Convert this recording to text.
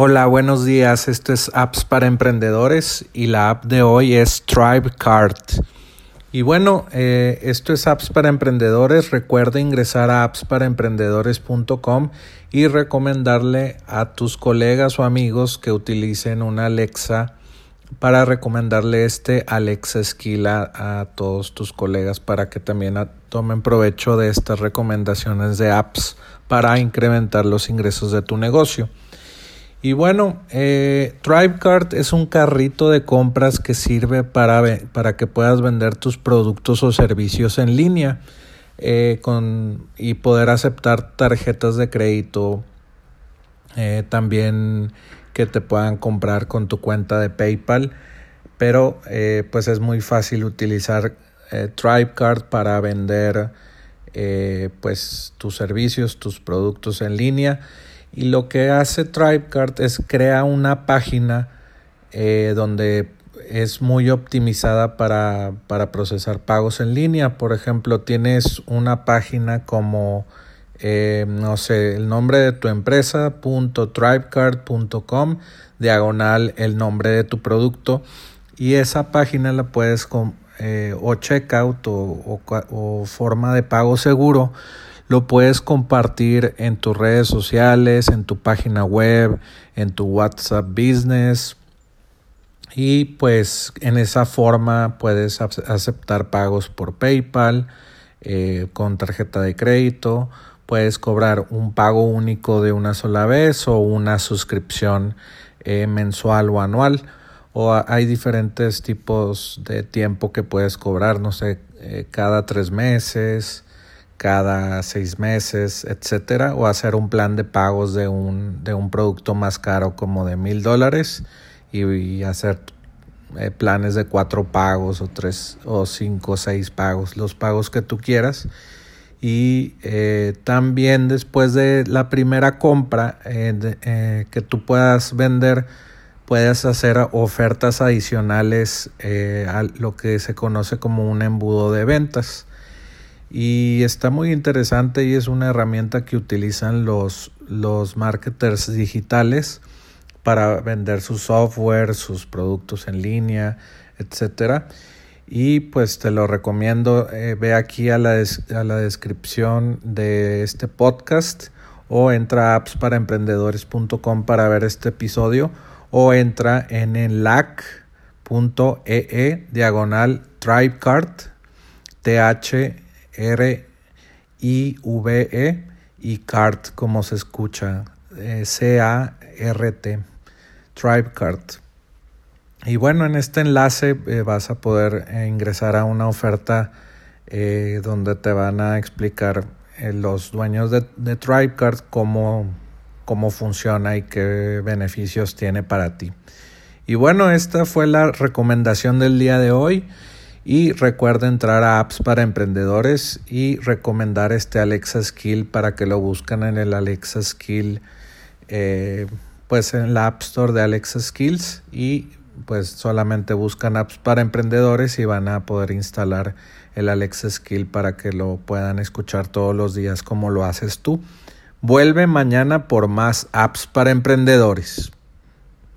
Hola, buenos días. Esto es Apps para Emprendedores y la app de hoy es TribeCard. Y bueno, eh, esto es Apps para Emprendedores. Recuerda ingresar a appsparaemprendedores.com y recomendarle a tus colegas o amigos que utilicen una Alexa para recomendarle este Alexa Skill a, todos tus colegas para que también tomen provecho de estas recomendaciones de apps para incrementar los ingresos de tu negocio. Y bueno, eh, es un carrito de compras que sirve para, para que puedas vender tus productos o servicios en línea eh, con, y poder aceptar tarjetas de crédito. Eh, también que te puedan comprar con tu cuenta de PayPal. Pero eh, pues es muy fácil utilizar TribeCard para vender pues tus servicios, tus productos en línea. Y lo que hace TribeCard es crear una página eh, donde es muy optimizada para, procesar pagos en línea. Por ejemplo, tienes una página como, eh, no sé, el nombre de tu empresa, tribecard.com, diagonal el nombre de tu producto. Y esa página la puedes, con, eh, o checkout o, o forma de pago seguro, lo puedes compartir en tus redes sociales, en tu página web, en tu WhatsApp Business. Y pues en esa forma puedes aceptar pagos por PayPal, eh, con tarjeta de crédito. Puedes cobrar un pago único de una sola vez o una suscripción eh, mensual o anual. O hay diferentes tipos de tiempo que puedes cobrar, no sé, eh, cada tres meses, cada seis meses, etcétera, o hacer un plan de pagos de un, de un producto más caro como de mil dólares y, hacer eh, planes de cuatro pagos o tres o cinco o seis pagos, los pagos que tú quieras. Y eh, también después de la primera compra eh, que tú puedas vender, puedes hacer ofertas adicionales a lo que se conoce como un embudo de ventas. Y está muy interesante y es una herramienta que utilizan los, los marketers digitales para vender su software, sus productos en línea, etcétera. Y pues te lo recomiendo, eh, ve aquí a la, a la descripción de este podcast o entra a appsparaemprendedores.com para ver este episodio o entra en el lac.ee e diagonal tribecard th R-I-V-E y CART, como se escucha, eh, C-A-R-T, TribeCart. Y bueno, en este enlace eh, vas a poder eh, ingresar a una oferta donde te van a explicar los dueños de, de TribeCart cómo, cómo funciona y qué beneficios tiene para ti. Y bueno, esta fue la recomendación del día de hoy. Y recuerda entrar a apps para emprendedores y recomendar este Alexa Skill para que lo busquen en el Alexa Skill, eh, pues en la App Store de Alexa Skills y pues solamente buscan apps para emprendedores y van a poder instalar el Alexa Skill para que lo puedan escuchar todos los días como lo haces tú. Vuelve mañana por más apps para emprendedores.